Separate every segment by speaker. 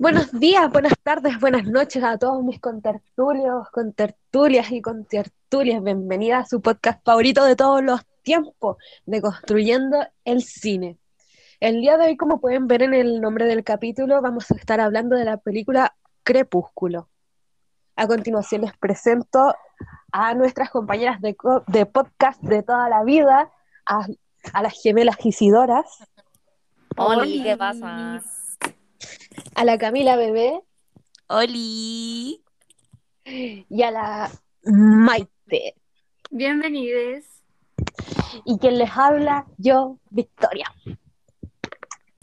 Speaker 1: Buenos días, buenas tardes, buenas noches a todos mis contertulios, contertulias y contertulias. Bienvenida a su podcast favorito de todos los tiempos, de Construyendo el Cine. El día de hoy, como pueden ver en el nombre del capítulo, vamos a estar hablando de la película Crepúsculo. A continuación les presento a nuestras compañeras de, podcast de toda la vida, a, las gemelas Isidoras.
Speaker 2: Hola, ¿qué pasa?
Speaker 1: A la Camila Bebé.
Speaker 3: Oli.
Speaker 1: Y a la Maite.
Speaker 4: Bienvenidos.
Speaker 1: Y quien les habla, yo, Victoria.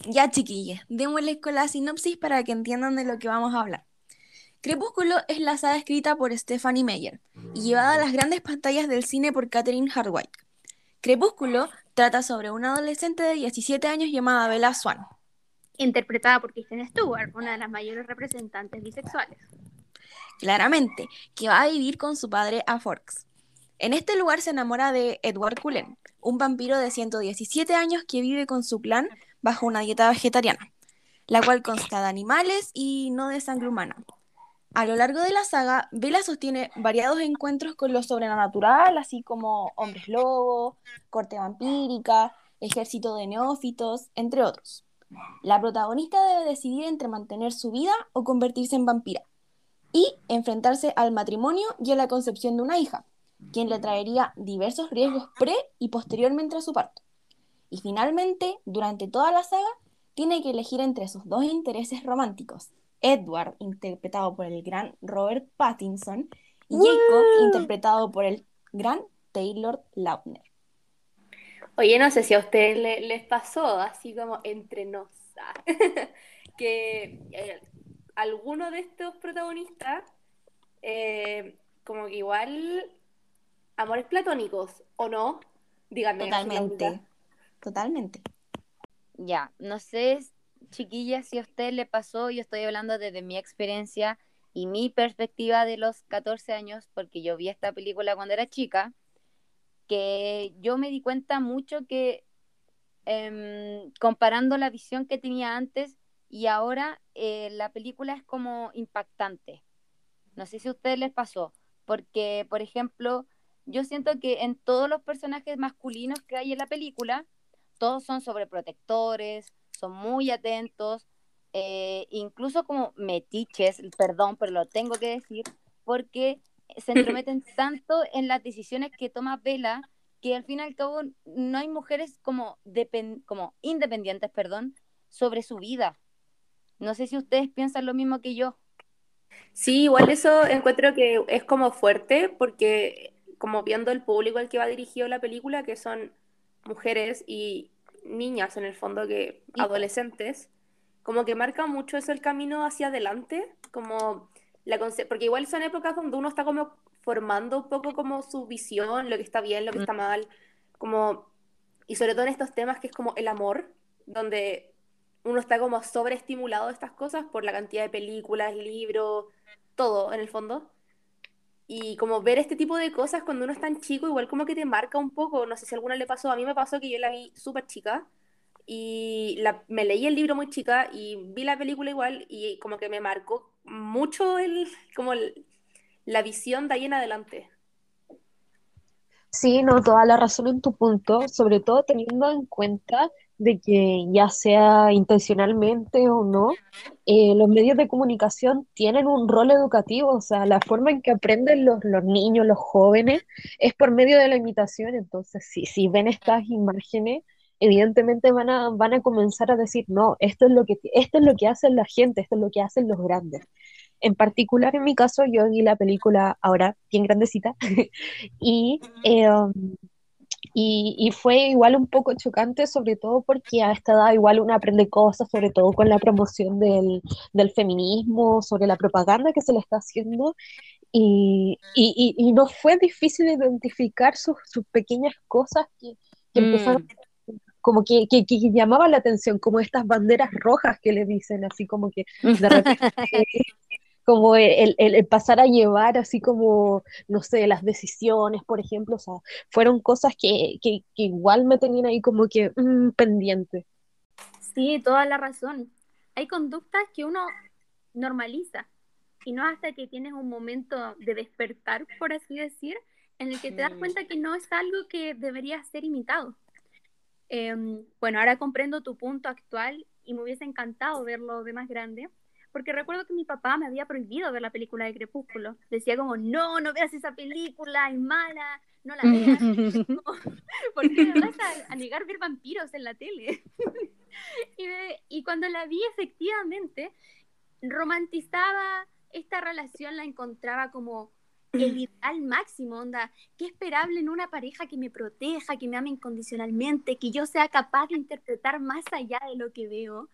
Speaker 3: Ya, chiquillas, démosles con la sinopsis para que entiendan de lo que vamos a hablar. Crepúsculo es la saga escrita por Stephanie Meyer y llevada a las grandes pantallas del cine por Catherine Hardwicke. Crepúsculo trata sobre una adolescente de 17 años llamada Bella Swan,
Speaker 4: interpretada por Kristen Stewart, una de las mayores representantes bisexuales.
Speaker 3: Claramente, que va a vivir con su padre a Forks. En este lugar se enamora de Edward Cullen, un vampiro de 117 años que vive con su clan bajo una dieta vegetariana, la cual consta de animales y no de sangre humana. A lo largo de la saga, Bella sostiene variados encuentros con lo sobrenatural, así como hombres lobos, corte vampírica, ejército de neófitos, entre otros. La protagonista debe decidir entre mantener su vida o convertirse en vampira y enfrentarse al matrimonio y a la concepción de una hija, quien le traería diversos riesgos pre y posteriormente a su parto. Y finalmente, durante toda la saga, tiene que elegir entre sus dos intereses románticos, Edward, interpretado por el gran Robert Pattinson, y Jacob, interpretado por el gran Taylor Lautner.
Speaker 4: Oye, no sé si a ustedes les pasó, así como entre nos, que eh, alguno de estos protagonistas, eh, como que igual, amores platónicos, ¿o no?
Speaker 3: Díganme. Totalmente, totalmente.
Speaker 2: Ya, no sé, chiquilla, si a usted le pasó, yo estoy hablando desde mi experiencia y mi perspectiva de los 14 años, porque yo vi esta película cuando era chica que yo me di cuenta mucho que em, comparando la visión que tenía antes y ahora, eh, la película es como impactante. No sé si a ustedes les pasó, porque, por ejemplo, yo siento que en todos los personajes masculinos que hay en la película, todos son sobreprotectores, son muy atentos, eh, incluso como metiches, perdón, pero lo tengo que decir, porque se entrometen tanto en las decisiones que toma Vela que al fin y al cabo no hay mujeres como, como independientes, perdón, sobre su vida. No sé si ustedes piensan lo mismo que yo.
Speaker 4: Sí, igual eso encuentro que es como fuerte porque como viendo el público al que va dirigido la película, que son mujeres y niñas en el fondo, que adolescentes, como que marca mucho eso el camino hacia adelante, como porque igual son épocas donde uno está como formando un poco como su visión, lo que está bien, lo que está mal, como, y sobre todo en estos temas que es como el amor, donde uno está como sobreestimulado de estas cosas por la cantidad de películas, libros, todo en el fondo. Y como ver este tipo de cosas cuando uno es tan chico, igual como que te marca un poco, no sé si a alguna le pasó, a mí me pasó que yo la vi súper chica y la, me leí el libro muy chica y vi la película igual y como que me marcó mucho el, como la visión de ahí en adelante.
Speaker 1: Sí, no, toda la razón en tu punto, sobre todo teniendo en cuenta de que ya sea intencionalmente o no, eh, los medios de comunicación tienen un rol educativo, o sea, la forma en que aprenden los, los niños, los jóvenes, es por medio de la imitación, entonces sí, si ven estas imágenes, evidentemente van a, van a comenzar a decir, no, esto es, lo que, esto es lo que hacen la gente, esto es lo que hacen los grandes. En particular, en mi caso, yo vi la película ahora bien grandecita em, y, y, fue igual un poco chocante, sobre todo porque a esta edad igual uno aprende cosas, sobre todo con la promoción del, del feminismo, sobre la propaganda que se le está haciendo. Y, y, y no fue difícil identificar sus, sus pequeñas cosas que, que empezaron mm como que, que, llamaba la atención, como estas banderas rojas que le dicen, así como que de repente, como el, el, pasar a llevar así como, no sé, las decisiones, por ejemplo, o sea, fueron cosas que, que, igual me tenían ahí como que mm, pendiente.
Speaker 4: Sí, toda la razón. Hay conductas que uno
Speaker 5: normaliza. Y no hasta que tienes un momento de despertar, por así decir, en el que te das cuenta que no es algo que debería ser imitado. Em, bueno, ahora comprendo tu punto actual y me hubiese encantado verlo de más grande, porque recuerdo que mi papá me había prohibido ver la película de Crepúsculo. Decía como, no, no veas esa película, es mala, no la veas. ¿Por qué me vas a, a negar ver vampiros en la tele? y, me- y cuando la vi, efectivamente, romantizaba esta relación, la encontraba como el ideal máximo, onda, qué esperable en una pareja que me proteja, que me ame incondicionalmente, que yo sea capaz de interpretar más allá de lo que veo.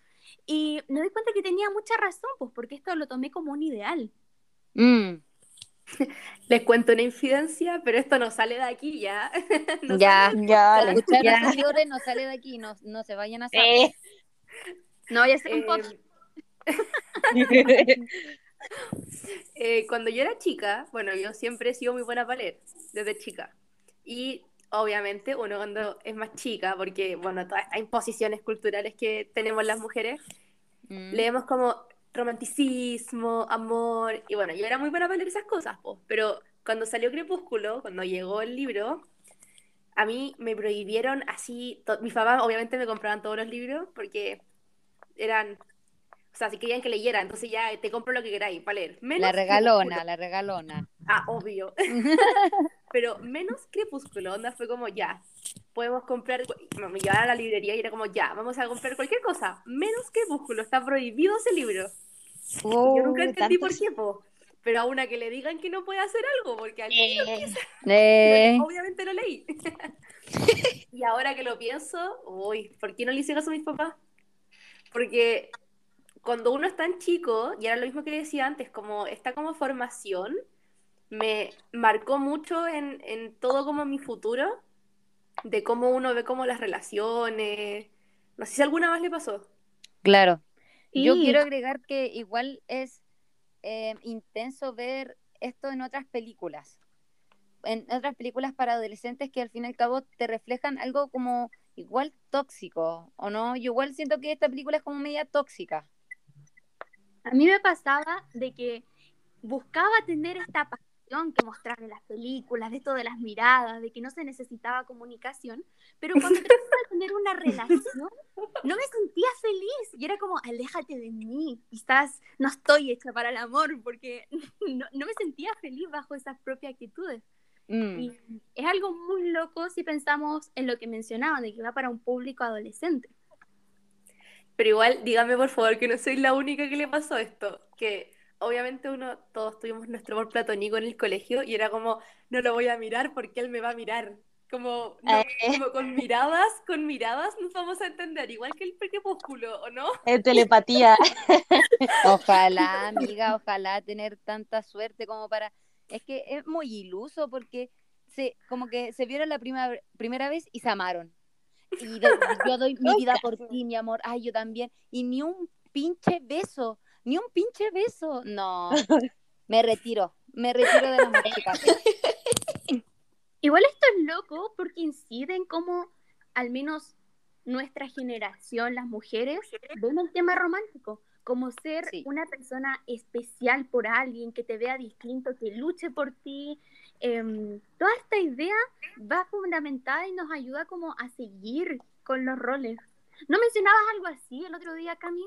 Speaker 5: Y me doy cuenta que tenía mucha razón, pues porque esto lo tomé como un ideal.
Speaker 2: Mm,
Speaker 4: Les cuento una infidencia, pero esto no sale de aquí ya. No
Speaker 2: ya,
Speaker 3: Ya,
Speaker 2: señores, no sale de aquí, no, no se vayan a saber.
Speaker 1: Eh.
Speaker 5: No, ya sé un
Speaker 4: Eh,
Speaker 5: podcast.
Speaker 4: eh, cuando yo era chica, bueno, yo siempre he sido muy buena para leer, desde chica. Y obviamente uno cuando es más chica, porque, bueno, todas estas imposiciones culturales que tenemos las mujeres,
Speaker 2: Mm.
Speaker 4: leemos como romanticismo, amor, y bueno, yo era muy buena para leer esas cosas, po, pero cuando salió Crepúsculo, cuando llegó el libro, a mí me prohibieron así, mis papás obviamente me compraban todos los libros porque eran, o sea, si querían que leyera, entonces ya te compro lo que queráis para leer. Menos
Speaker 2: La regalona, la regalona.
Speaker 4: Ah, obvio. Pero menos Crepúsculo, onda fue como ya, podemos comprar, me llevaron a la librería y era como ya, vamos a comprar cualquier cosa, menos Crepúsculo, está prohibido ese libro. Yo nunca
Speaker 1: Oh,
Speaker 4: entendí
Speaker 1: tanto
Speaker 4: por qué, po. Pero a una que le digan que no puede hacer algo, porque al
Speaker 1: Eh,
Speaker 2: Eh,
Speaker 4: obviamente lo leí. y ahora que lo pienso, uy, ¿por qué no le hice caso a mis papás? Porque cuando uno es tan chico, y era lo mismo que decía antes, como está como formación, me marcó mucho en, en todo como mi futuro, de cómo uno ve como las relaciones. No sé si alguna vez le pasó.
Speaker 2: claro. Yo quiero agregar que igual es eh, intenso ver esto en otras películas. En otras películas para adolescentes que al fin y al cabo te reflejan algo como igual tóxico, ¿o no? Yo igual siento que esta película es como media tóxica.
Speaker 5: A mí me pasaba de que buscaba tener esta pasión que mostrar en las películas, de esto de las miradas, de que no se necesitaba comunicación, pero cuando trataba de tener una relación, no me sentía feliz y era como, aléjate de mí, quizás no estoy hecha para el amor, porque no, no me sentía feliz bajo esas propias actitudes.
Speaker 2: Mm,
Speaker 5: Y es algo muy loco si pensamos en lo que mencionaban, de que va para un público adolescente.
Speaker 4: Pero igual, dígame por favor que no soy la única que le pasó esto. Que obviamente uno, todos tuvimos nuestro amor platónico en el colegio y era como, no lo voy a mirar porque él me va a mirar. Como, no, como con miradas, con miradas nos vamos a entender, igual que el crepúsculo, ¿o no?
Speaker 1: eh, telepatía.
Speaker 2: Ojalá, amiga, ojalá tener tanta suerte como para... Es que es muy iluso porque se, como que se vieron la prima- primera vez y se amaron. Y yo doy mi vida por ti, mi amor. Ay, yo también. Y ni un pinche beso, ni un pinche beso. No, me retiro, me retiro de la música.
Speaker 5: Igual esto es loco porque incide en cómo al menos nuestra generación, las mujeres, ven el tema romántico, como ser
Speaker 2: Sí.
Speaker 5: una persona especial por alguien, que te vea distinto, que luche por ti. Em, toda esta idea va fundamentada y nos ayuda como a seguir con los roles. ¿No mencionabas algo así el otro día, Cami?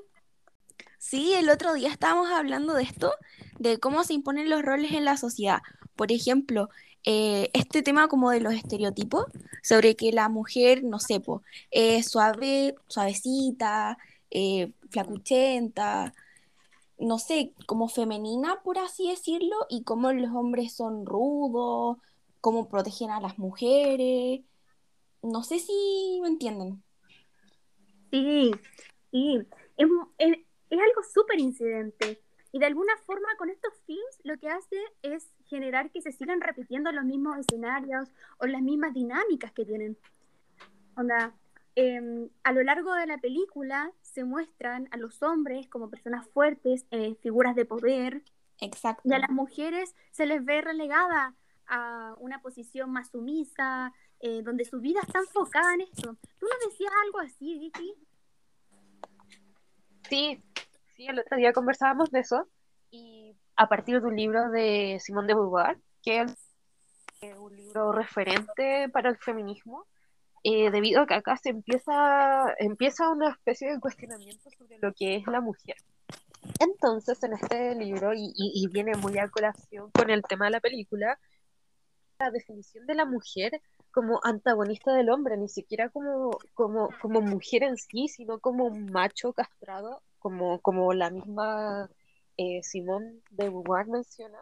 Speaker 3: Sí, el otro día estábamos hablando de esto, de cómo se imponen los roles en la sociedad. Por ejemplo, eh, este tema como de los estereotipos, sobre que la mujer, no sé, po, es suave, suavecita, eh, flacuchenta, no sé, como femenina, por así decirlo, y cómo los hombres son rudos, cómo protegen a las mujeres. No sé si me entienden.
Speaker 5: Sí, sí. Es, es- es algo súper incidente. Y de alguna forma con estos films lo que hace es generar que se sigan repitiendo los mismos escenarios o las mismas dinámicas que tienen. Onda, em, a lo largo de la película se muestran a los hombres como personas fuertes, eh, figuras de poder,
Speaker 3: Exacto.
Speaker 5: y a las mujeres se les ve relegada a una posición más sumisa, eh, donde su vida está enfocada en esto. ¿Tú nos decías algo así, Vicky?
Speaker 1: Sí, Sí, el otro día conversábamos de eso y a partir de un libro de Simone de Beauvoir, que es un libro referente para el feminismo, eh, debido a que acá se empieza, empieza una especie de cuestionamiento sobre lo que es la mujer. Entonces, en este libro, y, y, y viene muy a colación con el tema de la película, la definición de la mujer como antagonista del hombre, ni siquiera como, como, como mujer en sí, sino como un macho castrado, como, como la misma eh, Simón de Beauvoir menciona.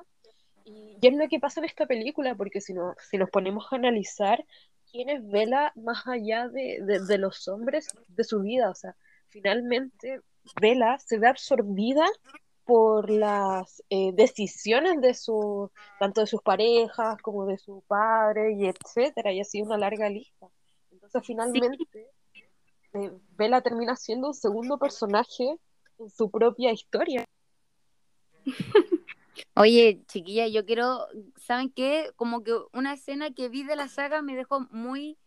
Speaker 1: Y es lo que pasa en esta película, porque si, no, si nos ponemos a analizar quién es Vela más allá de, de, los hombres de su vida, o sea, finalmente Vela se ve absorbida por las eh, decisiones de su, tanto de sus parejas como de su padre y etcétera, y así una larga lista. Entonces finalmente eh, Bella termina siendo un segundo personaje en su propia historia.
Speaker 2: Oye, chiquilla, yo quiero, ¿saben qué? Como que una escena que vi de la saga me dejó muy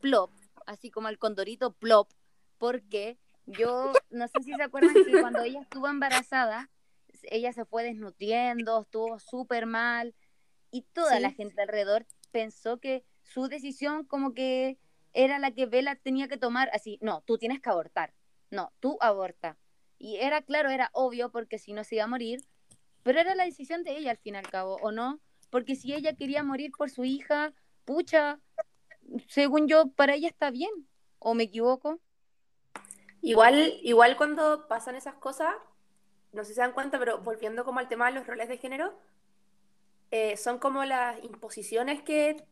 Speaker 2: plop, así como el condorito plop, porque yo no sé si se acuerdan que cuando ella estuvo embarazada, ella se fue desnutriendo, estuvo súper mal y toda
Speaker 3: Sí.
Speaker 2: la gente alrededor pensó que su decisión como que era la que Bella tenía que tomar, así, no, tú tienes que abortar, no, tú aborta. Y era claro, era obvio porque si no se iba a morir, pero era la decisión de ella al fin y al cabo, ¿o no? Porque si ella quería morir por su hija, pucha, según yo, para ella está bien, ¿o me equivoco?
Speaker 4: Igual, igual cuando pasan esas cosas, no sé si se dan cuenta, pero volviendo como al tema de los roles de género, eh, son como las imposiciones que,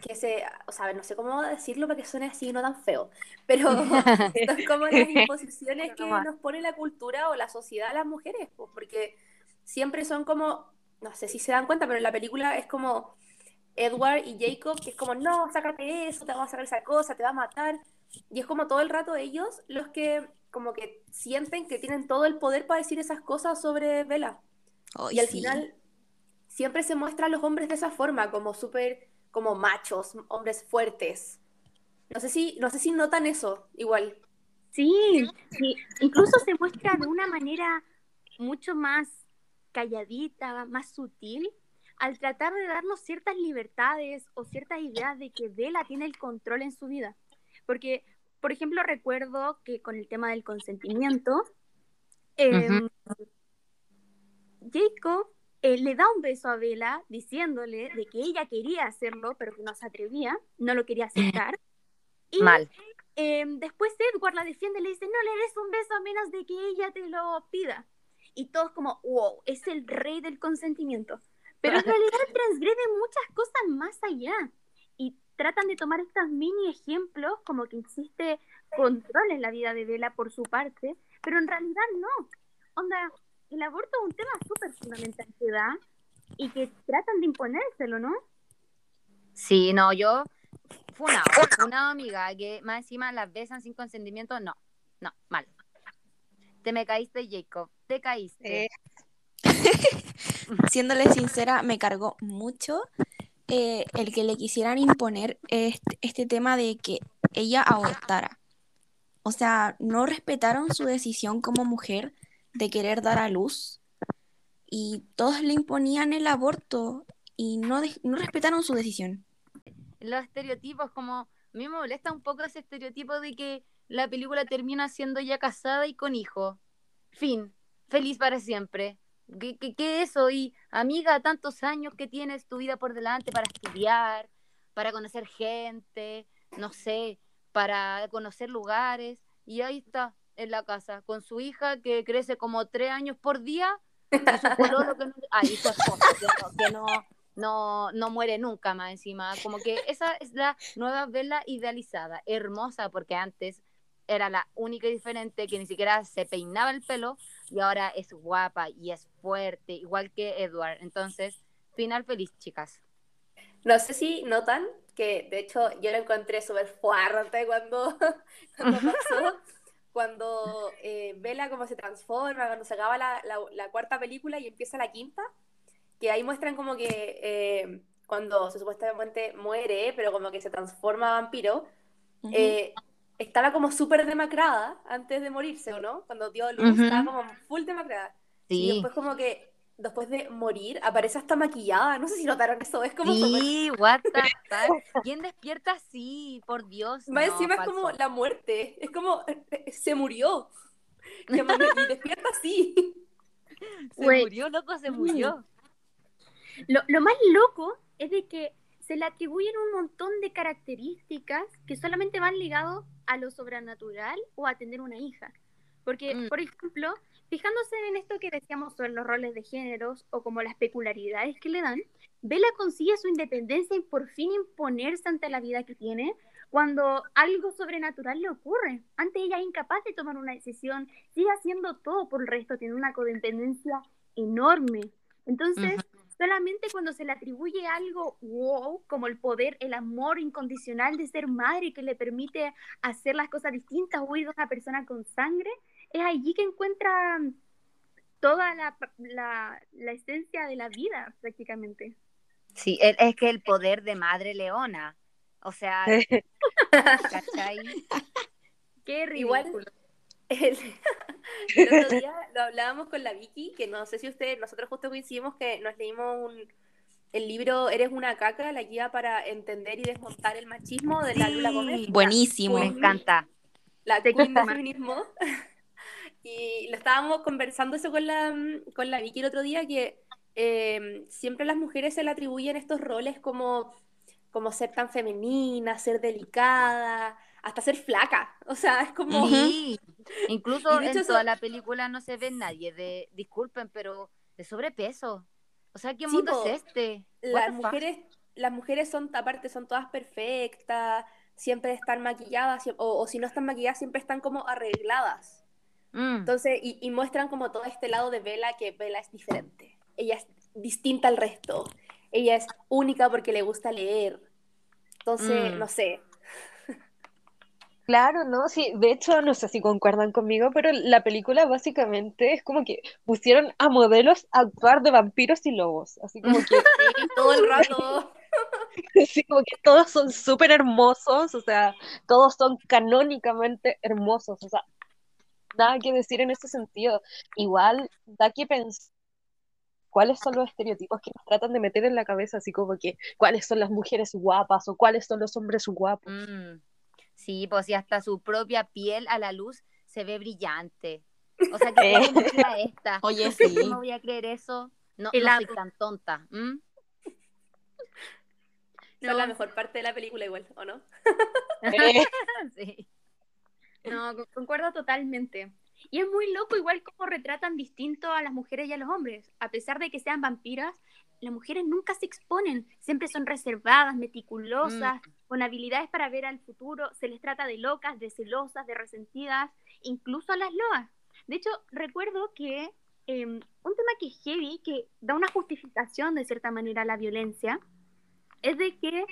Speaker 4: que se, o sea, no sé cómo decirlo para que suene así no tan feo, pero son como las imposiciones que nos pone la cultura o la sociedad a las mujeres, pues, porque siempre son como, no sé si se dan cuenta, pero en la película es como Edward y Jacob, que es como, no, sácate eso, te vamos a sacar esa cosa, te va a matar. Y es como todo el rato ellos los que como que sienten que tienen todo el poder para decir esas cosas sobre Bella.
Speaker 3: Ay,
Speaker 4: Y al
Speaker 3: sí.
Speaker 4: final siempre se muestra a los hombres de esa forma, como súper, como machos, hombres fuertes. No sé si, no sé si notan eso, igual.
Speaker 5: Sí, sí, incluso se muestra de una manera mucho más calladita, más sutil, al tratar de darnos ciertas libertades o ciertas ideas de que Bella tiene el control en su vida. Porque, por ejemplo, recuerdo que con el tema del consentimiento, eh,
Speaker 2: Ujú.
Speaker 5: Jacob eh, le da un beso a Bella diciéndole de que ella quería hacerlo, pero que no se atrevía, no lo quería aceptar. Y
Speaker 2: Mal.
Speaker 5: eh, después Edward la defiende y le dice, no le des un beso a menos de que ella te lo pida. Y todos como, wow, es el rey del consentimiento. Pero en realidad transgrede muchas cosas más allá. Y tratan de tomar estos mini ejemplos como que existe control en la vida de Bella por su parte, pero en realidad no. Onda, el aborto es un tema súper fundamental que da y que tratan de imponérselo, ¿no?
Speaker 2: Sí, no, yo, funado, funado amiga, que más encima las besan sin consentimiento, no, no, mal. Te me caíste, Jacob, te caíste.
Speaker 1: Eh,
Speaker 3: Siéndole sincera, me cargó mucho eh, el que le quisieran imponer este, este tema de que ella abortara. O sea, no respetaron su decisión como mujer de querer dar a luz y todos le imponían el aborto y no, de- no respetaron su decisión.
Speaker 2: Los estereotipos, como, a mí me molesta un poco ese estereotipo de que la película termina siendo ya casada y con hijo. Fin, feliz para siempre. ¿Qué, qué, qué eso? Y amiga, tantos años que tienes tu vida por delante para estudiar, para conocer gente, no sé, para conocer lugares. Y ahí está, en la casa, con su hija que crece como tres años por día y su que no... No, no, muere nunca más encima. Como que esa es la nueva Bella idealizada, hermosa, porque antes era la única y diferente que ni siquiera se peinaba el pelo y ahora es guapa y es fuerte, igual que Edward. Entonces, final feliz, chicas.
Speaker 4: No sé si notan que, de hecho, yo lo encontré súper fuerte cuando, cuando pasó, cuando eh, Bella como se transforma, cuando se acaba la, la- la cuarta película y empieza la quinta, que ahí muestran como que eh, cuando se supuestamente muere, pero como que se transforma a vampiro, eh, estaba como súper demacrada antes de morirse, ¿o no? Cuando dio luz,
Speaker 2: Ujú.
Speaker 4: estaba como full demacrada. Y
Speaker 2: Sí,
Speaker 4: después como que, después de morir, aparece hasta maquillada. No sé si notaron eso, es como
Speaker 2: sí, what the fuck. ¿Quién despierta así? Por Dios.
Speaker 4: Más
Speaker 2: no,
Speaker 4: encima es como
Speaker 2: falso.
Speaker 4: la muerte, es como, se murió. Y y despierta así.
Speaker 2: Se
Speaker 5: Güey.
Speaker 2: murió, loco, se murió.
Speaker 5: Lo, lo más loco es de que se le atribuyen un montón de características que solamente van ligados a lo sobrenatural o a tener una hija. Porque,
Speaker 2: Mm.
Speaker 5: por ejemplo, fijándose en esto que decíamos sobre los roles de géneros o como las peculiaridades que le dan, Bella consigue su independencia y por fin imponerse ante la vida que tiene cuando algo sobrenatural le ocurre. Antes ella es incapaz de tomar una decisión, sigue haciendo todo por el resto, tiene una codependencia enorme. Entonces, solamente cuando se le atribuye algo wow, como el poder, el amor incondicional de ser madre que le permite hacer las cosas distintas, huir de una persona con sangre, es allí que encuentra toda la, la, la esencia de la vida prácticamente.
Speaker 2: Sí, es, es que el poder de Madre Leona. O sea, ¿cachai?
Speaker 5: Qué
Speaker 4: Igual-
Speaker 5: ridículo.
Speaker 4: El, el otro día lo hablábamos con la Vicky, que no sé si ustedes, nosotros justo coincidimos que nos leímos un, el libro Eres una caca, la guía para entender y desmontar el machismo de la Lula Gómez.
Speaker 3: Buenísimo.
Speaker 2: Me encanta.
Speaker 4: la queen del feminismo. Y lo estábamos conversando eso con la, con la Vicky el otro día, que eh, siempre a las mujeres se le atribuyen estos roles como, como ser tan femenina, ser delicada, hasta ser flaca. O sea, es como...
Speaker 2: Sí. Incluso en
Speaker 4: eso-
Speaker 2: toda la película no se ve nadie de, disculpen, pero de sobrepeso. O sea, ¿qué
Speaker 4: Sí,
Speaker 2: mundo
Speaker 4: po.
Speaker 2: es este?
Speaker 4: Las mujeres, las mujeres son, aparte, son todas perfectas, siempre están maquilladas, o, o si no están maquilladas, siempre están como arregladas.
Speaker 2: Mm.
Speaker 4: Entonces, y, y muestran como todo este lado de Bella, que Bella es diferente. Ella es distinta al resto. Ella es única porque le gusta leer. Entonces,
Speaker 2: Mm.
Speaker 4: no sé.
Speaker 1: Claro, ¿no? Sí, de hecho, no sé si concuerdan conmigo, pero la película básicamente es como que pusieron a modelos a actuar de vampiros y lobos, así como que,
Speaker 4: Sí, todo el rato.
Speaker 1: así como que todos son súper hermosos, o sea, todos son canónicamente hermosos, o sea, nada que decir en ese sentido. Igual da que pensar cuáles son los estereotipos que nos tratan de meter en la cabeza, así como que cuáles son las mujeres guapas o cuáles son los hombres guapos.
Speaker 2: Mm. Sí, pues si hasta su propia piel a la luz se ve brillante. O sea, que
Speaker 1: Eh.
Speaker 2: película esta.
Speaker 3: Oye,
Speaker 2: ¿Tú crees que
Speaker 3: sí.
Speaker 2: no voy a creer eso? No, no soy tan tonta. ¿m?
Speaker 4: Son la mejor parte de la película igual, ¿o no?
Speaker 1: Eh,
Speaker 2: Sí.
Speaker 5: No, con- concuerdo totalmente. Y es muy loco igual cómo retratan distinto a las mujeres y a los hombres. A pesar de que sean vampiras, las mujeres nunca se exponen, siempre son reservadas, meticulosas, con habilidades para ver al futuro, se les trata de locas, de celosas, de resentidas, incluso a las loas. De hecho, recuerdo que eh, un tema que es heavy, que da una justificación de cierta manera a la violencia, es de que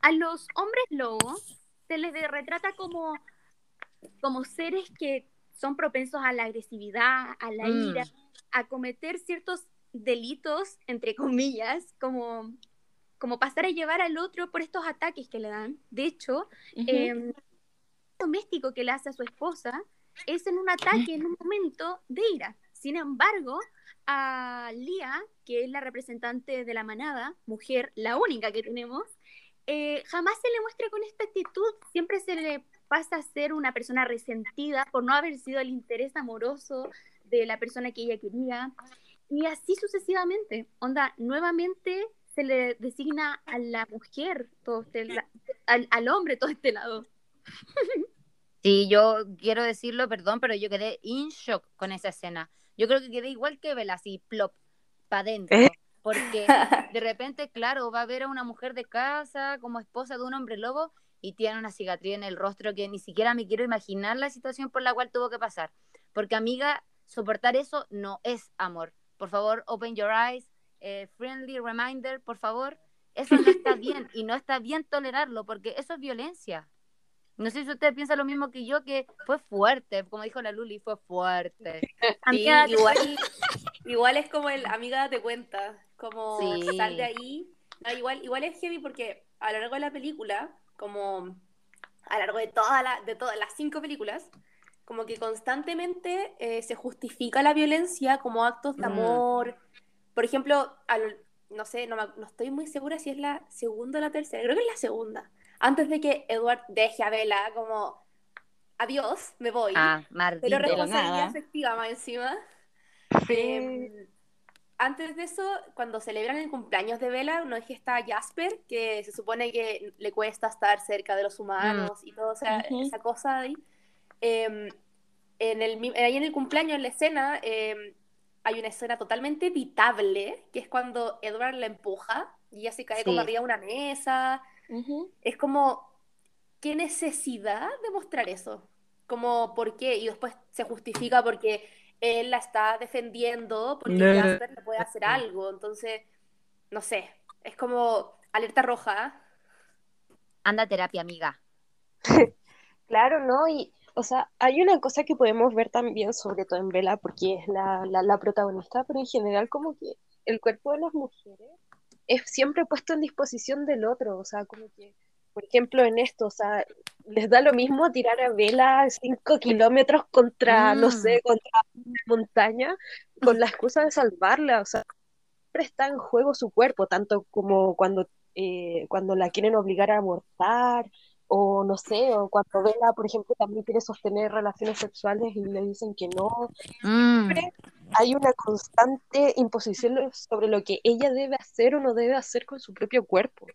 Speaker 5: a los hombres lobos se les retrata como, como seres que son propensos a la agresividad, a la
Speaker 2: Mm.
Speaker 5: ira, a cometer ciertos delitos, entre comillas, como, como pasar a llevar al otro por estos ataques que le dan. De hecho,
Speaker 3: Ujú.
Speaker 5: eh, el doméstico que le hace a su esposa es en un ataque, en un momento de ira. Sin embargo, a Lía, que es la representante de la manada, mujer, la única que tenemos, eh, jamás se le muestra con esta actitud, siempre se le pasa a ser una persona resentida por no haber sido el interés amoroso de la persona que ella quería, y así sucesivamente. Onda, nuevamente se le designa a la mujer todo este la- al, al hombre todo este lado.
Speaker 2: Sí, yo quiero decirlo, perdón, pero yo quedé in shock con esa escena. Yo creo que quedé igual que Bella, así, plop, para adentro.
Speaker 1: ¿Eh?
Speaker 2: Porque de repente, claro, va a ver a una mujer de casa como esposa de un hombre lobo y tiene una cicatriz en el rostro que ni siquiera me quiero imaginar la situación por la cual tuvo que pasar. Porque, amiga, soportar eso no es amor. Por favor, open your eyes, eh, friendly reminder, por favor. Eso no está bien y no está bien tolerarlo porque eso es violencia. No sé si usted piensa lo mismo que yo, que fue fuerte, como dijo la Luli, fue fuerte.
Speaker 4: Sí,
Speaker 5: Amiga, te-
Speaker 4: igual, igual es como el amiga date cuenta, como
Speaker 2: Sí.
Speaker 4: sal de ahí. Ah, igual, igual es heavy porque a lo largo de la película, como a lo largo de, toda la, de todas las cinco películas, como que constantemente eh, se justifica la violencia como actos de
Speaker 2: Mm.
Speaker 4: Por ejemplo, al- no sé, no, me- no estoy muy segura si es la segunda o la tercera, creo que es la segunda. Antes de que Edward deje a Bella como, adiós, me voy.
Speaker 2: Ah,
Speaker 4: pero responsabilidad
Speaker 3: nada.
Speaker 4: afectiva más encima. Eh, antes de eso, cuando celebran el cumpleaños de Bella, no es que está Jasper, que se supone que le cuesta estar cerca de los humanos y todo, o sea,
Speaker 3: Ujú.
Speaker 4: esa cosa ahí. Eh, en el, ahí en el cumpleaños, en la escena, eh, hay una escena totalmente evitable, que es cuando Edward la empuja y ella se cae como
Speaker 2: Sí.
Speaker 4: arriba de una mesa. Es como, ¿qué necesidad de mostrar eso? Como, ¿por qué? Y después se justifica porque él la está defendiendo, porque
Speaker 2: No.
Speaker 4: Jasper le puede hacer algo. Entonces, no sé, es como alerta roja.
Speaker 2: Anda a terapia, amiga.
Speaker 1: Claro, ¿no? Y, o sea, hay una cosa que podemos ver también, sobre todo en Bella, porque es la, la, la protagonista, pero en general como que el cuerpo de las mujeres es siempre puesto en disposición del otro, o sea, como que, por ejemplo, en esto, o sea, les da lo mismo tirar a Bella cinco kilómetros contra, no
Speaker 2: Mm.
Speaker 1: sé, contra una montaña, con la excusa de salvarla, o sea, siempre está en juego su cuerpo, tanto como cuando, eh, cuando la quieren obligar a abortar, o no sé, o cuando Bella, por ejemplo, también quiere sostener relaciones sexuales y le dicen que no.
Speaker 2: Mm.
Speaker 1: Siempre hay una constante imposición sobre lo que ella debe hacer o no debe hacer con su propio cuerpo.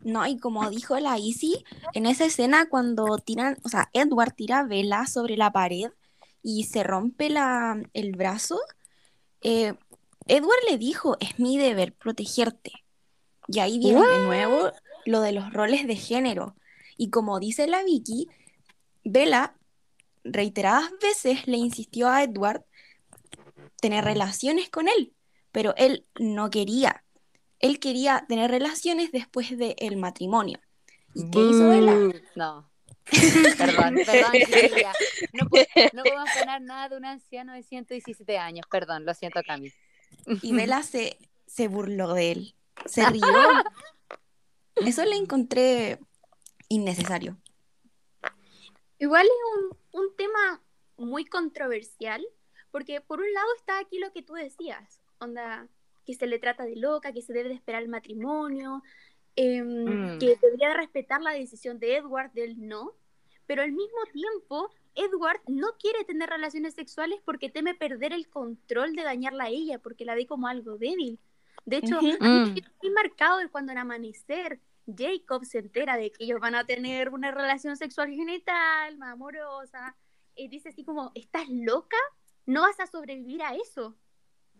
Speaker 3: No, y como dijo la Izzy, en esa escena cuando tiran, o sea, Edward tira a Bella sobre la pared y se rompe la, el brazo, eh, Edward le dijo, es mi deber protegerte. Y ahí viene de nuevo lo de los roles de género. Y como dice la Vicky, Bella reiteradas veces le insistió a Edward tener relaciones con él, pero él no quería. Él quería tener relaciones después del matrimonio. ¿Y qué hizo Bella?
Speaker 2: No. Perdón, perdón. No, puedo, no puedo frenar nada de un anciano de 117 años. Perdón, lo siento, Cami.
Speaker 3: Y Bella se, se burló de él. Se rió. Eso le encontré innecesario.
Speaker 5: Igual es un, un tema muy controversial, porque por un lado está aquí lo que tú decías, onda, que se le trata de loca, que se debe de esperar el matrimonio, em,
Speaker 2: Mm.
Speaker 5: que debería de respetar la decisión de Edward del no, pero al mismo tiempo Edward no quiere tener relaciones sexuales porque teme perder el control de dañarla a ella, porque la ve como algo débil. De hecho,
Speaker 3: Ujú.
Speaker 5: a mí me
Speaker 2: Mm.
Speaker 5: quedó muy marcado cuando en Amanecer Jacob se entera de que ellos van a tener una relación sexual genital, más amorosa, y dice así como, ¿estás loca? No vas a sobrevivir a eso.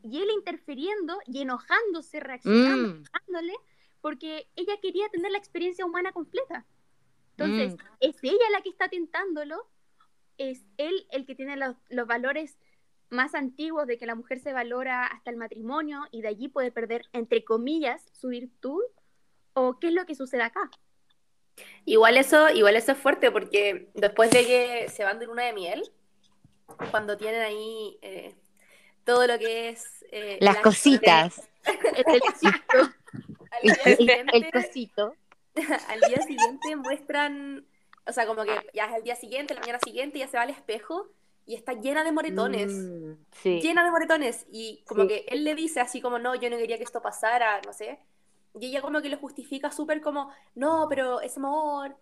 Speaker 5: Y él interfiriendo y enojándose, reaccionando,
Speaker 2: Mm.
Speaker 5: porque ella quería tener la experiencia humana completa. Entonces,
Speaker 2: Mm.
Speaker 5: ¿es ella la que está tentándolo? ¿Es él el que tiene los, los valores más antiguos de que la mujer se valora hasta el matrimonio y de allí puede perder, entre comillas, su virtud? ¿O qué es lo que sucede acá?
Speaker 4: Igual eso, igual eso es fuerte porque después de que se van de luna de miel, cuando tienen ahí eh, todo lo que es... eh,
Speaker 2: Las
Speaker 4: la-
Speaker 2: cositas.
Speaker 5: El delicioso.
Speaker 4: Al día
Speaker 2: el cosito.
Speaker 4: al día siguiente muestran, o sea, como que ya es el día siguiente, la mañana siguiente, ya se va al espejo y está llena de moretones.
Speaker 2: Mm, sí.
Speaker 4: Llena de moretones. Y como
Speaker 2: Sí.
Speaker 4: que él le dice así como, no, yo no quería que esto pasara, no sé. Y ella como que lo justifica súper como, no, pero es amor.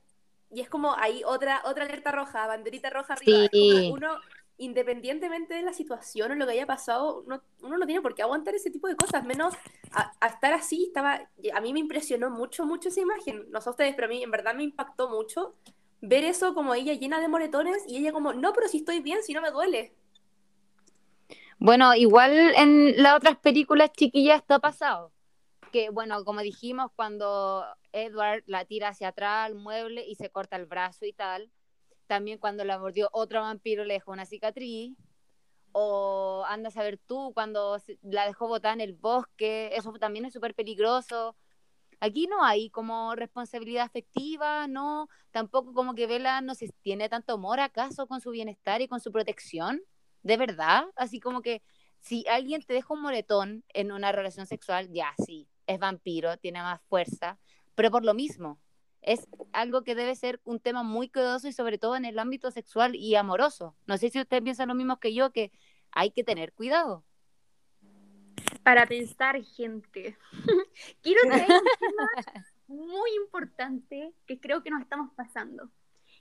Speaker 4: Y es como ahí otra, otra alerta roja, banderita roja arriba.
Speaker 2: Sí.
Speaker 4: como uno, independientemente de la situación o lo que haya pasado, uno, uno no tiene por qué aguantar ese tipo de cosas, menos a, a estar así. Estaba, a mí me impresionó mucho, mucho esa imagen. No sé ustedes, pero a mí en verdad me impactó mucho ver eso como ella llena de moretones y ella como, no, pero si estoy bien, si no me duele.
Speaker 2: Bueno, igual en las otras películas chiquillas esto ha pasado. Que bueno, como dijimos, cuando Edward la tira hacia atrás al mueble y se corta el brazo y tal. También cuando la mordió otro vampiro le dejó una cicatriz. O anda a saber tú, cuando la dejó botada en el bosque, eso también es súper peligroso. Aquí no hay como responsabilidad afectiva, no, tampoco como que Vela no se tiene tanto amor acaso con su bienestar y con su protección, de verdad, así como que si alguien te deja un moretón en una relación sexual, ya sí, es vampiro, tiene más fuerza, pero por lo mismo, es algo que debe ser un tema muy cuidadoso y sobre todo en el ámbito sexual y amoroso. No sé si ustedes piensan lo mismo que yo, que hay que tener cuidado.
Speaker 5: Para pensar, gente. Quiero traer un tema muy importante que creo que nos estamos pasando.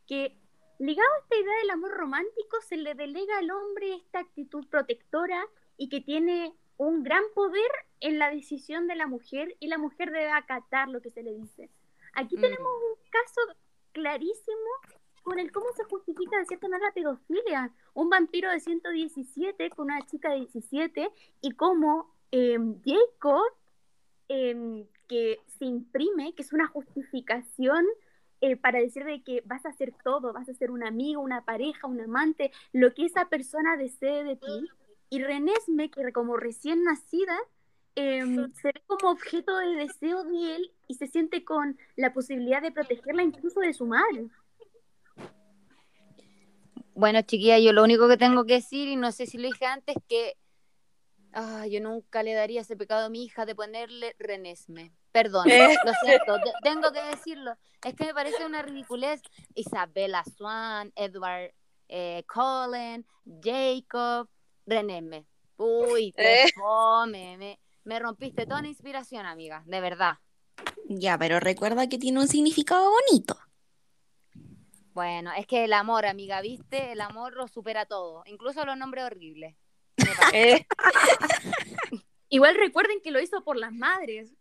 Speaker 5: Que ligado a esta idea del amor romántico, se le delega al hombre esta actitud protectora y que tiene un gran poder en la decisión de la mujer y la mujer debe acatar lo que se le dice. Aquí
Speaker 2: Mm.
Speaker 5: tenemos un caso clarísimo con el cómo se justifica de cierta manera la pedofilia. Un vampiro de 117 con una chica de 17 y cómo eh, Jacob, eh, que se imprime, que es una justificación eh, para decir de que vas a hacer todo, vas a ser un amigo, una pareja, un amante, lo que esa persona desee de ti. Y Renesme, que como recién nacida, eh, se ve como objeto de deseo de él y se siente con la posibilidad de protegerla incluso de su madre.
Speaker 2: Bueno, chiquilla, yo lo único que tengo que decir, y no sé si lo dije antes, que ah, yo nunca le daría ese pecado a mi hija de ponerle Renesme. Perdón, lo siento, te- tengo que decirlo. Es que me parece una ridiculez. Isabella Swan, Edward eh, Cullen, Jacob, Renesme. Uy, qué
Speaker 3: Eh.
Speaker 2: me, me rompiste toda la inspiración, amiga, de verdad.
Speaker 3: Ya, pero recuerda que tiene un significado bonito.
Speaker 2: Bueno, es que el amor, amiga, ¿viste? El amor lo supera todo, incluso los nombres horribles.
Speaker 1: Eh,
Speaker 5: Igual recuerden que lo hizo por las madres.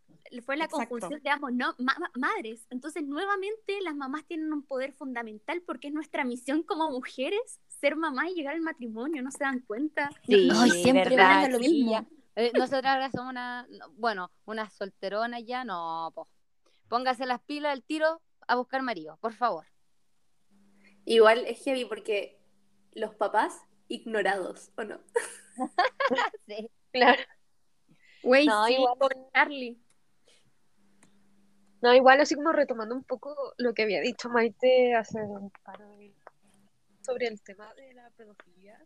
Speaker 5: Fue la
Speaker 3: Exacto.
Speaker 5: conjunción de ambos, no, ma- ma- madres. Entonces, nuevamente, las mamás tienen un poder fundamental porque es nuestra misión como mujeres ser mamá y llegar al matrimonio, ¿no se dan cuenta?
Speaker 2: Sí,
Speaker 3: Ay, siempre
Speaker 2: verdad,
Speaker 3: van a lo mismo.
Speaker 2: chiquilla. Eh, nosotras ahora somos una, no, bueno, unas solteronas ya, no, po. Póngase las pilas al tiro a buscar marido, por favor.
Speaker 4: Igual es heavy porque los papás ignorados, ¿o no?
Speaker 2: Sí.
Speaker 1: claro.
Speaker 5: Güey,
Speaker 1: No,
Speaker 5: sí,
Speaker 1: igual-
Speaker 5: por Charlie.
Speaker 1: No, igual así como retomando un poco lo que había dicho Maite hace un par de sobre el tema de la pedofilia.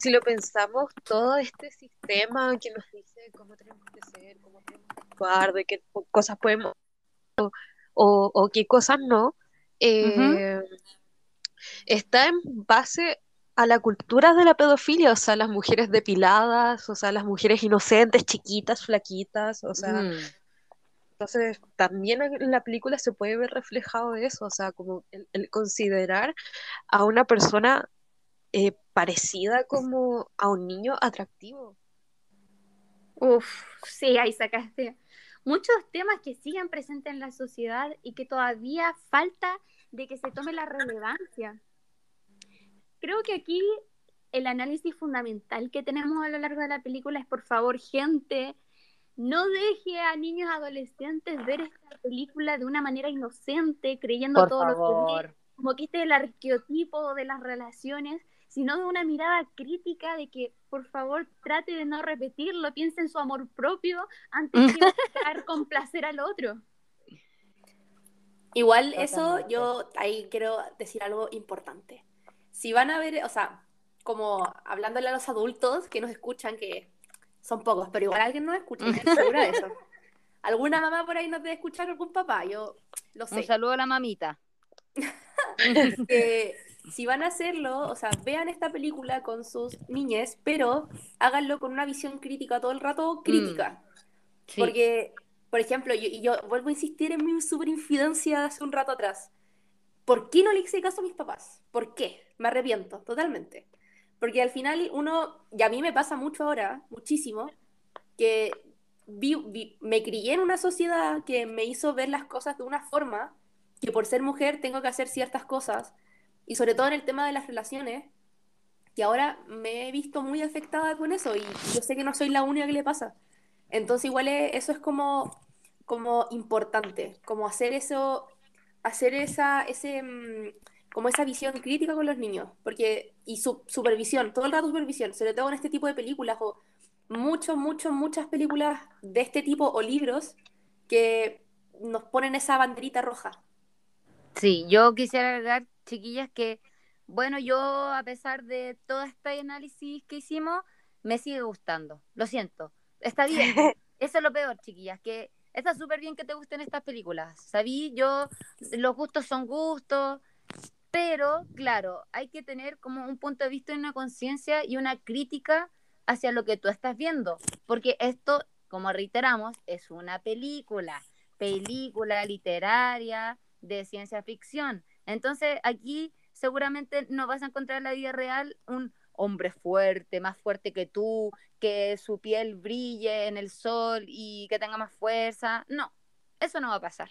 Speaker 1: Si lo pensamos, todo este sistema que nos dice cómo tenemos que ser, cómo tenemos que actuar, de qué cosas podemos o, o- o qué cosas no, eh, está en base a la cultura de la pedofilia, o sea, las mujeres depiladas, o sea, las mujeres inocentes, chiquitas, flaquitas, o sea,
Speaker 2: Mm.
Speaker 1: entonces, también en la película se puede ver reflejado eso, o sea, como el, el considerar a una persona eh, parecida como a un niño atractivo.
Speaker 5: Uf, sí, ahí sacaste muchos temas que siguen presentes en la sociedad y que todavía falta de que se tome la relevancia. Creo que aquí el análisis fundamental que tenemos a lo largo de la película es, por favor, gente, no deje a niños adolescentes ver esta película de una manera inocente, creyendo
Speaker 2: Por
Speaker 5: todo lo que como que este es el arqueotipo de las relaciones, sino de una mirada crítica de que, por favor, trate de no repetirlo, piense en su amor propio antes que buscar complacer al otro.
Speaker 4: Igual eso, yo ahí quiero decir algo importante. Si van a ver, o sea, como hablándole a los adultos que nos escuchan, que son pocos, pero igual alguien nos escucha, estoy segura de eso. Alguna mamá por ahí nos debe escuchar, algún papá, yo lo
Speaker 2: Un
Speaker 4: sé.
Speaker 2: saludo a la mamita.
Speaker 4: que si van a hacerlo, o sea, vean esta película con sus niñes, pero háganlo con una visión crítica todo el rato, crítica.
Speaker 2: Sí.
Speaker 4: Porque, por ejemplo, yo, y yo vuelvo a insistir en mi super infidencia de hace un rato atrás. ¿Por qué no le hice caso a mis papás? ¿Por qué? Me arrepiento, totalmente. Porque al final uno, y a mí me pasa mucho ahora, muchísimo, que vi- me crié en una sociedad que me hizo ver las cosas de una forma que por ser mujer tengo que hacer ciertas cosas, y sobre todo en el tema de las relaciones, que ahora me he visto muy afectada con eso, y yo sé que no soy la única que le pasa. Entonces igual es- eso es como, como importante, como hacer eso, hacer esa, ese, mm, como esa visión crítica con los niños, porque, y su, supervisión, todo el rato supervisión, sobre todo en este tipo de películas, o muchos, muchos, muchas películas de este tipo, o libros, que nos ponen esa banderita roja.
Speaker 2: Sí, yo quisiera agregar, chiquillas, que, bueno, yo a pesar de todo este análisis que hicimos, me sigue gustando. Lo siento. Está bien. Eso es lo peor, chiquillas, que está súper bien que te gusten estas películas. Sabí, yo, los gustos son gustos, pero claro, hay que tener como un punto de vista y una conciencia y una crítica hacia lo que tú estás viendo, porque esto, como reiteramos, es una película, película literaria de ciencia ficción. Entonces, aquí seguramente no vas a encontrar en la vida real un hombre fuerte, más fuerte que tú, que su piel brille en el sol y que tenga más fuerza. No, eso no va a pasar.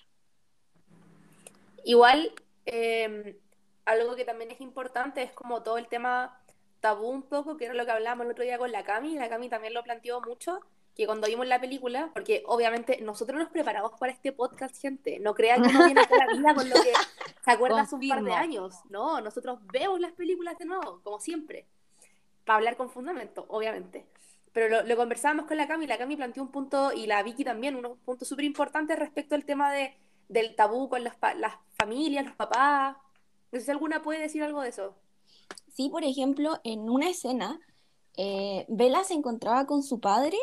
Speaker 4: Igual, eh, algo que también es importante es como todo el tema tabú un poco, que era lo que hablábamos el otro día con la Cami, la Cami también lo planteó mucho, que cuando vimos la película, porque obviamente nosotros nos preparamos para este podcast, gente, no crean que uno viene toda la vida con lo que se acuerda hace un par de años, no, nosotros vemos las películas de nuevo, como siempre, para hablar con fundamento, obviamente. Pero lo, lo conversábamos con la Cami, la Cami planteó un punto, y la Vicky también, unos puntos súper importantes respecto al tema de, del tabú con los las familias, los papás. No sé si alguna puede decir algo de eso.
Speaker 3: Sí, por ejemplo, en una escena, eh, Bella se encontraba con su padre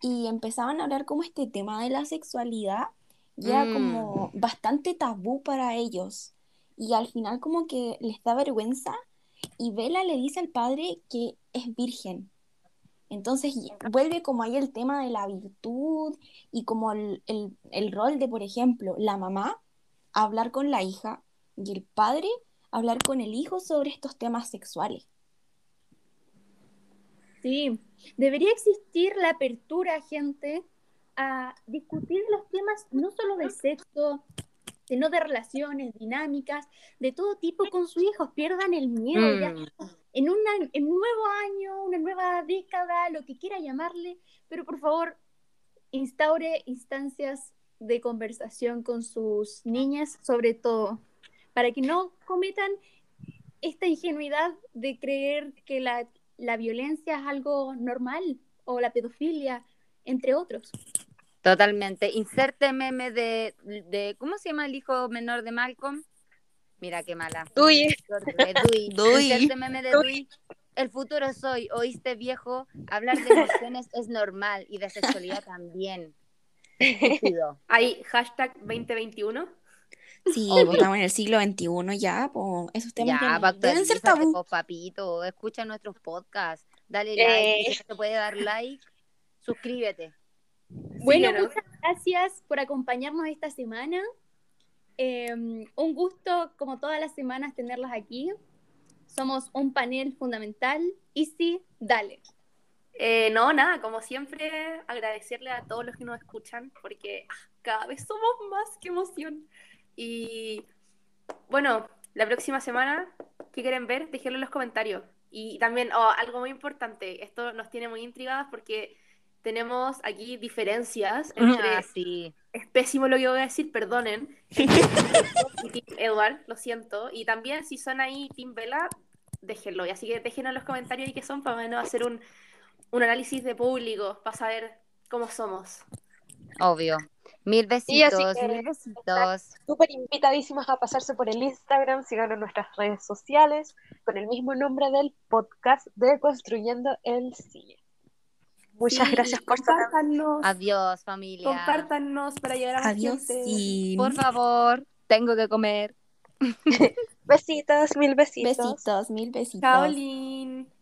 Speaker 3: y empezaban a hablar como este tema de la sexualidad, y era
Speaker 2: Mm.
Speaker 3: como bastante tabú para ellos. Y al final como que les da vergüenza y Bella le dice al padre que es virgen. Entonces vuelve como ahí el tema de la virtud y como el, el- el rol de, por ejemplo, la mamá hablar con la hija y el padre hablar con el hijo sobre estos temas sexuales.
Speaker 5: Sí, debería existir la apertura, gente, a discutir los temas no solo de sexo, sino de relaciones, dinámicas, de todo tipo con sus hijos. Pierdan el miedo. Ya
Speaker 2: Mm.
Speaker 5: en, una, en un nuevo año, una nueva década, lo que quiera llamarle, pero por favor, instaure instancias de conversación con sus niñas, sobre todo, para que no cometan esta ingenuidad de creer que la, la violencia es algo normal o la pedofilia, entre otros.
Speaker 2: Totalmente. Inserte meme de, de. ¿Cómo se llama el hijo menor de Malcolm? Mira qué mala.
Speaker 1: Dewey.
Speaker 2: Dewey. Inserte meme de Dewey. El futuro soy, oíste viejo, hablar de emociones es normal y de sexualidad también.
Speaker 4: Hay hashtag 2021.
Speaker 3: Sí, pues estamos en el siglo XXI ya, pues esos temas ya
Speaker 2: pa-
Speaker 3: deben ser tabú.
Speaker 2: po, papito, escucha nuestros podcasts, dale
Speaker 1: Eh.
Speaker 2: like, si te puede dar like, suscríbete.
Speaker 5: Bueno,
Speaker 4: Síguenos.
Speaker 5: muchas gracias por acompañarnos esta semana. Eh, un gusto, como todas las semanas, tenerlas aquí. Somos un panel fundamental. Y sí, dale.
Speaker 4: Eh, no, nada, como siempre, agradecerle a todos los que nos escuchan, porque ah, cada vez somos más, qué emoción. Y bueno, la próxima semana, ¿qué quieren ver? Déjenlo en los comentarios. Y también, oh, algo muy importante, esto nos tiene muy intrigadas porque tenemos aquí diferencias entre
Speaker 2: Ah, sí.
Speaker 4: es pésimo lo que voy a decir, perdonen. y Team Edward, lo siento. Y también si son ahí Team Vela, déjenlo. Y así que déjenos en los comentarios y que son para menos hacer un, un análisis de público, para saber cómo somos.
Speaker 2: Obvio. Mil besitos,
Speaker 1: que-
Speaker 2: mil besitos.
Speaker 1: Súper invitadísimas a pasarse por el Instagram, síganos en nuestras redes sociales con el mismo nombre del podcast de Construyendo el Cine. Muchas
Speaker 4: Sí,
Speaker 1: gracias por estar.
Speaker 4: compártanos,
Speaker 2: Adiós, familia.
Speaker 4: compártanos para llegar a más
Speaker 3: Adiós,
Speaker 4: gente.
Speaker 3: sí.
Speaker 2: Por favor, tengo que comer.
Speaker 1: Besitos, mil besitos.
Speaker 3: Besitos, mil besitos.
Speaker 4: Chao.